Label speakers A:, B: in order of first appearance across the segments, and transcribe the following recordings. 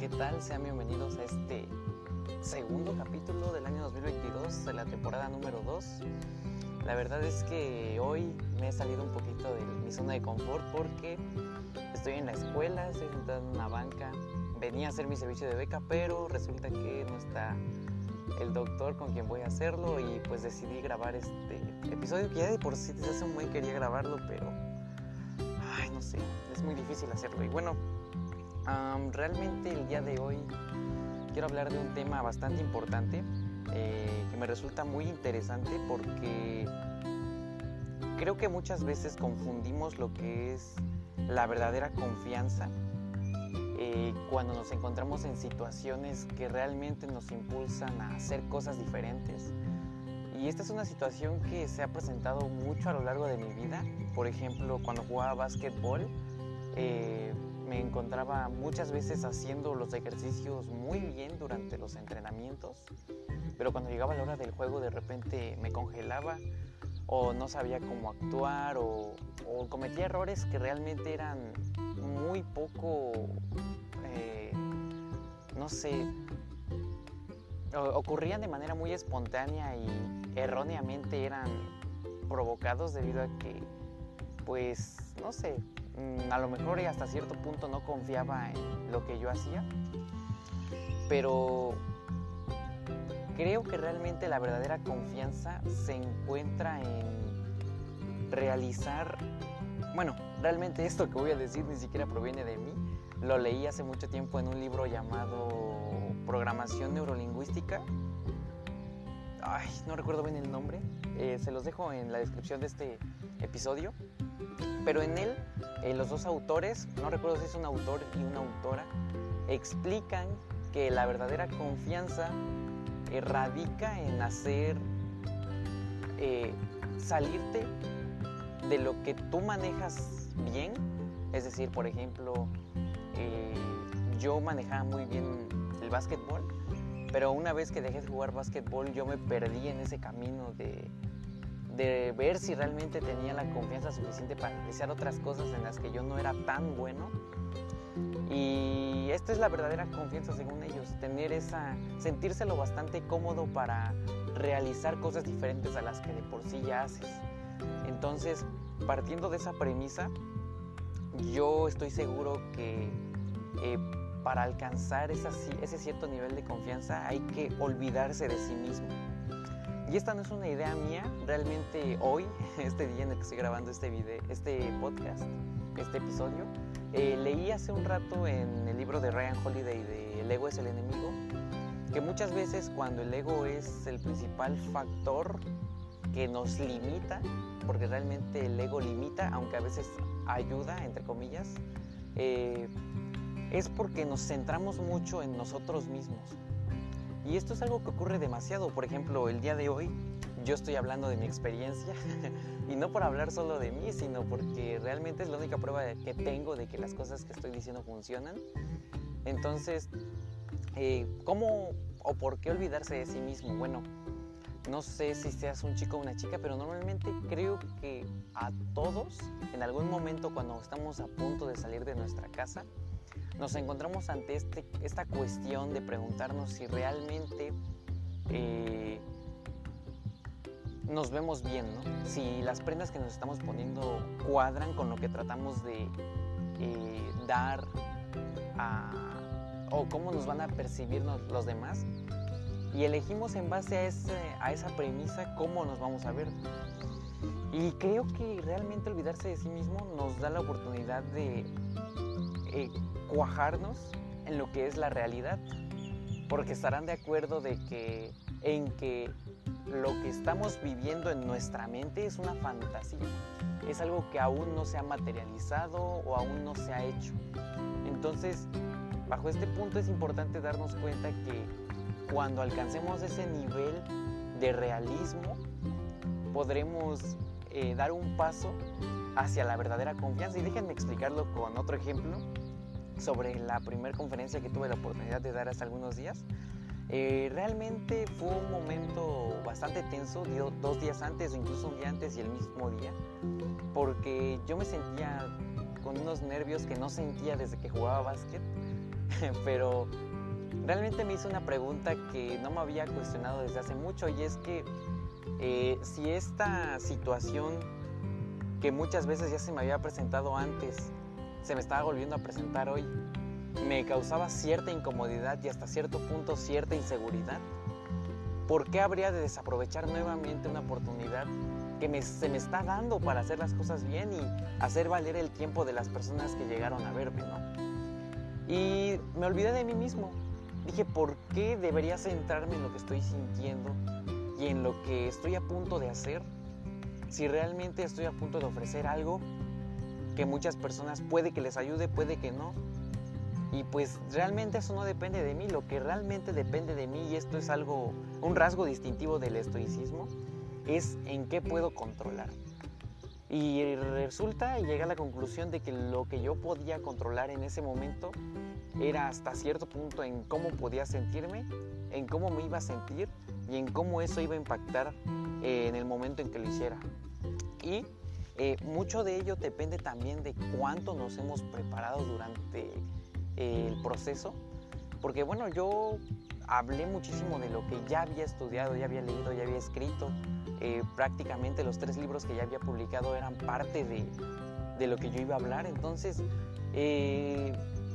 A: ¿qué tal? Sean bienvenidos a este segundo capítulo del año 2022 de la temporada número 2. La verdad es que hoy me he salido un poquito de mi zona de confort porque estoy en la escuela, estoy sentado en una banca. Venía a hacer mi servicio de beca, pero resulta que no está el doctor con quien voy a hacerlo y pues decidí grabar este episodio que ya de por sí desde hace un buen quería grabarlo, pero ay, no sé, es muy difícil hacerlo. Y bueno, realmente el día de hoy quiero hablar de un tema bastante importante eh, que me resulta muy interesante porque creo que muchas veces confundimos lo que es la verdadera confianza eh, cuando nos encontramos en situaciones que realmente nos impulsan a hacer cosas diferentes. Y esta es una situación que se ha presentado mucho a lo largo de mi vida. Por ejemplo, cuando jugaba básquetbol, eh, me encontraba muchas veces haciendo los ejercicios muy bien durante los entrenamientos, pero cuando llegaba la hora del juego de repente me congelaba o no sabía cómo actuar o, cometía errores que realmente eran muy poco, eh, no sé, ocurrían de manera muy espontánea y erróneamente eran provocados debido a que, pues, no sé, a lo mejor y hasta cierto punto no confiaba en lo que yo hacía, pero creo que realmente la verdadera confianza se encuentra en realizar, bueno, realmente esto que voy a decir ni siquiera proviene de mí, lo leí hace mucho tiempo en un libro llamado Programación Neurolingüística. Ay, no recuerdo bien el nombre. Eh, se los dejo en la descripción de este episodio. Pero en él, los dos autores, no recuerdo si es un autor y una autora, explican que la verdadera confianza radica en hacer eh, salirte de lo que tú manejas bien. Es decir, por ejemplo, eh, yo manejaba muy bien el básquetbol, pero una vez que dejé de jugar básquetbol yo me perdí en ese camino de de ver si realmente tenía la confianza suficiente para realizar otras cosas en las que yo no era tan bueno. Y esta es la verdadera confianza según ellos, tener esa, sentírselo bastante cómodo para realizar cosas diferentes a las que de por sí ya haces. Entonces, partiendo de esa premisa, yo estoy seguro que eh, para alcanzar ese cierto nivel de confianza hay que olvidarse de sí mismo y esta no es una idea mía, realmente hoy, este día en el que estoy grabando este, video, este podcast, este episodio, eh, leí hace un rato en el libro de Ryan Holiday de El ego es el enemigo, que muchas veces cuando el ego es el principal factor que nos limita, porque realmente el ego limita, aunque a veces ayuda, entre comillas, eh, es porque nos centramos mucho en nosotros mismos. Y esto es algo que ocurre demasiado. Por ejemplo, el día de hoy yo estoy hablando de mi experiencia y no por hablar solo de mí, sino porque realmente es la única prueba que tengo de que las cosas que estoy diciendo funcionan. Entonces, eh, ¿cómo o por qué olvidarse de sí mismo? Bueno, no sé si seas un chico o una chica, pero normalmente creo que a todos, en algún momento cuando estamos a punto de salir de nuestra casa, nos encontramos ante este, esta cuestión de preguntarnos si realmente eh, nos vemos bien, ¿no? si las prendas que nos estamos poniendo cuadran con lo que tratamos de eh, dar o cómo nos van a percibir los demás y elegimos en base a, esa premisa cómo nos vamos a ver. Y creo que realmente olvidarse de sí mismo nos da la oportunidad de eh, cuajarnos en lo que es la realidad, porque estarán de acuerdo de que en que lo que estamos viviendo en nuestra mente es una fantasía, es algo que aún no se ha materializado o aún no se ha hecho. Entonces, bajo este punto es importante darnos cuenta que cuando alcancemos ese nivel de realismo, podremos eh, dar un paso hacia la verdadera confianza. Y déjenme explicarlo con otro ejemplo sobre la primera conferencia que tuve la oportunidad de dar hace algunos días. Eh, realmente fue un momento bastante tenso, dos días antes o incluso un día antes y el mismo día, porque yo me sentía con unos nervios que no sentía desde que jugaba básquet, pero realmente me hizo una pregunta que no me había cuestionado desde hace mucho y es que eh, si esta situación que muchas veces ya se me había presentado antes, se me estaba volviendo a presentar hoy, me causaba cierta incomodidad y hasta cierto punto cierta inseguridad, ¿por qué habría de desaprovechar nuevamente una oportunidad que se me está dando para hacer las cosas bien y hacer valer el tiempo de las personas que llegaron a verme, ¿no? Y me olvidé de mí mismo. Dije, ¿por qué debería centrarme en lo que estoy sintiendo y en lo que estoy a punto de hacer? Si realmente estoy a punto de ofrecer algo que muchas personas puede que les ayude, puede que no. Y pues realmente eso no depende de mí, lo que realmente depende de mí, y esto es algo, un rasgo distintivo del estoicismo, es en qué puedo controlar. Y resulta y llega a la conclusión de que lo que yo podía controlar en ese momento era hasta cierto punto en cómo podía sentirme, en cómo me iba a sentir y en cómo eso iba a impactar eh, en el momento en que lo hiciera. Y eh, mucho de ello depende también de cuánto nos hemos preparado durante eh, el proceso. Porque bueno, yo hablé muchísimo de lo que ya había estudiado, ya había leído, ya había escrito. Eh, prácticamente los tres libros que ya había publicado eran parte de, de lo que yo iba a hablar. Entonces eh,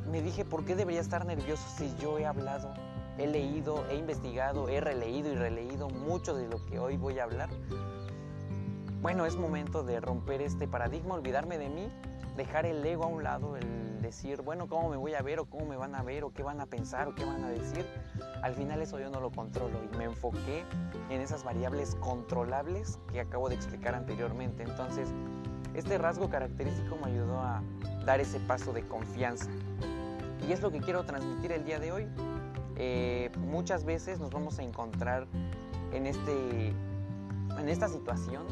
A: me dije, ¿por qué debería estar nervioso si yo he hablado, he leído, he investigado, he releído y releído mucho de lo que hoy voy a hablar? Bueno, es momento de romper este paradigma, olvidarme de mí, dejar el ego a un lado, el decir, bueno, ¿cómo me voy a ver o cómo me van a ver o qué van a pensar o qué van a decir? Al final eso yo no lo controlo y me enfoqué en esas variables controlables que acabo de explicar anteriormente. Entonces, este rasgo característico me ayudó a dar ese paso de confianza. Y es lo que quiero transmitir el día de hoy. Eh, muchas veces nos vamos a encontrar en, este, en esta situación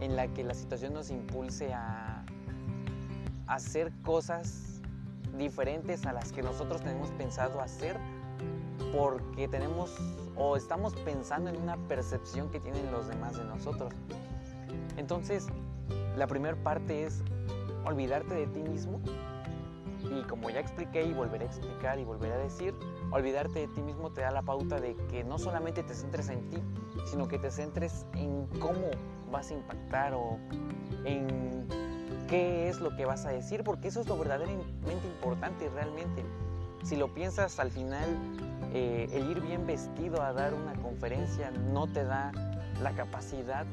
A: en la que la situación nos impulse a hacer cosas diferentes a las que nosotros tenemos pensado hacer porque tenemos o estamos pensando en una percepción que tienen los demás de nosotros. Entonces, la primera parte es olvidarte de ti mismo y como ya expliqué y volveré a explicar y volveré a decir, olvidarte de ti mismo te da la pauta de que no solamente te centres en ti, sino que te centres en cómo vas a impactar o en qué es lo que vas a decir, porque eso es lo verdaderamente importante realmente. Si lo piensas al final, eh, el ir bien vestido a dar una conferencia no te da la capacidad,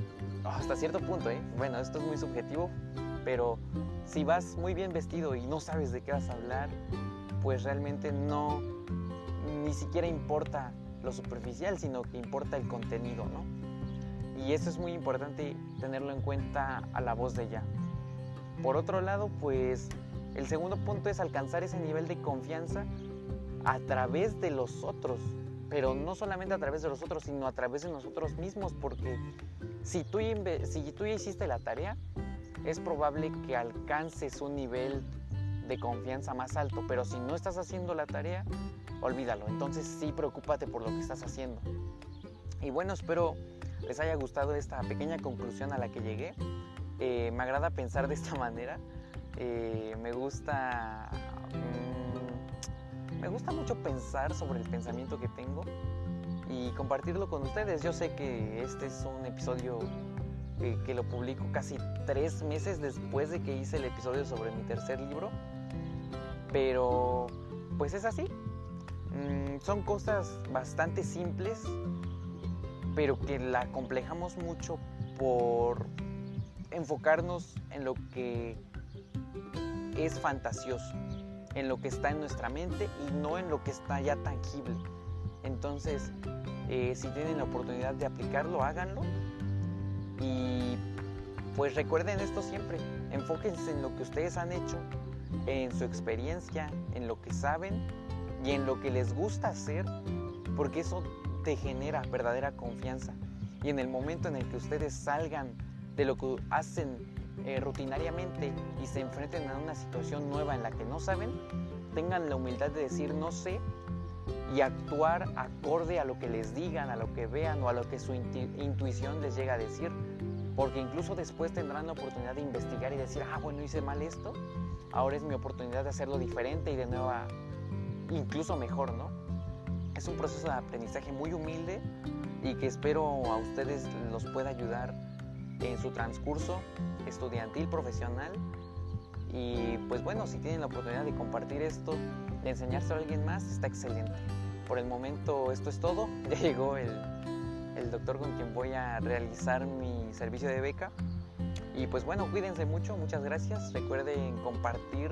A: hasta cierto punto, ¿eh? bueno, esto es muy subjetivo, pero si vas muy bien vestido y no sabes de qué vas a hablar, pues realmente no, ni siquiera importa lo superficial, sino que importa el contenido, ¿no? Y eso es muy importante tenerlo en cuenta a la voz de ella. Por otro lado, pues el segundo punto es alcanzar ese nivel de confianza a través de los otros, pero no solamente a través de los otros, sino a través de nosotros mismos, porque si tú, si tú ya hiciste la tarea, es probable que alcances un nivel de confianza más alto, pero si no estás haciendo la tarea, olvídalo. Entonces sí, preocúpate por lo que estás haciendo. Y bueno, espero les haya gustado esta pequeña conclusión a la que llegué. Eh, me agrada pensar de esta manera. Eh, me gusta. Mm, me gusta mucho pensar sobre el pensamiento que tengo y compartirlo con ustedes. Yo sé que este es un episodio que, lo publico casi tres meses después de que hice el episodio sobre mi tercer libro. Pero pues es así. Mm, son cosas bastante simples, pero que la complejamos mucho por enfocarnos en lo que es fantasioso, en lo que está en nuestra mente y no en lo que está ya tangible. Entonces, eh, si tienen la oportunidad de aplicarlo, háganlo. Y pues recuerden esto siempre, enfóquense en lo que ustedes han hecho, en su experiencia, en lo que saben y en lo que les gusta hacer, porque eso te genera verdadera confianza. Y en el momento en el que ustedes salgan de lo que hacen eh, rutinariamente y se enfrenten a una situación nueva en la que no saben, tengan la humildad de decir no sé y actuar acorde a lo que les digan, a lo que vean o a lo que su intuición les llega a decir. Porque incluso después tendrán la oportunidad de investigar y decir, ah, bueno, hice mal esto, ahora es mi oportunidad de hacerlo diferente y de nueva, incluso mejor, ¿no? Es un proceso de aprendizaje muy humilde y que espero a ustedes los pueda ayudar en su transcurso estudiantil, profesional. Y pues bueno, si tienen la oportunidad de compartir esto, de enseñárselo a alguien más, está excelente. Por el momento esto es todo. Ya llegó el, el doctor con quien voy a realizar mi servicio de beca. Y pues bueno, cuídense mucho, muchas gracias. Recuerden compartir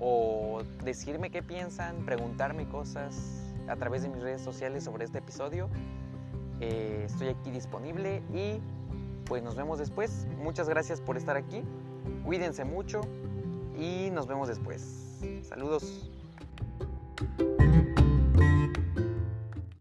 A: o decirme qué piensan, preguntarme cosas a través de mis redes sociales sobre este episodio. Eh, estoy aquí disponible y pues nos vemos después. Muchas gracias por estar aquí. Cuídense mucho y nos vemos después. Saludos.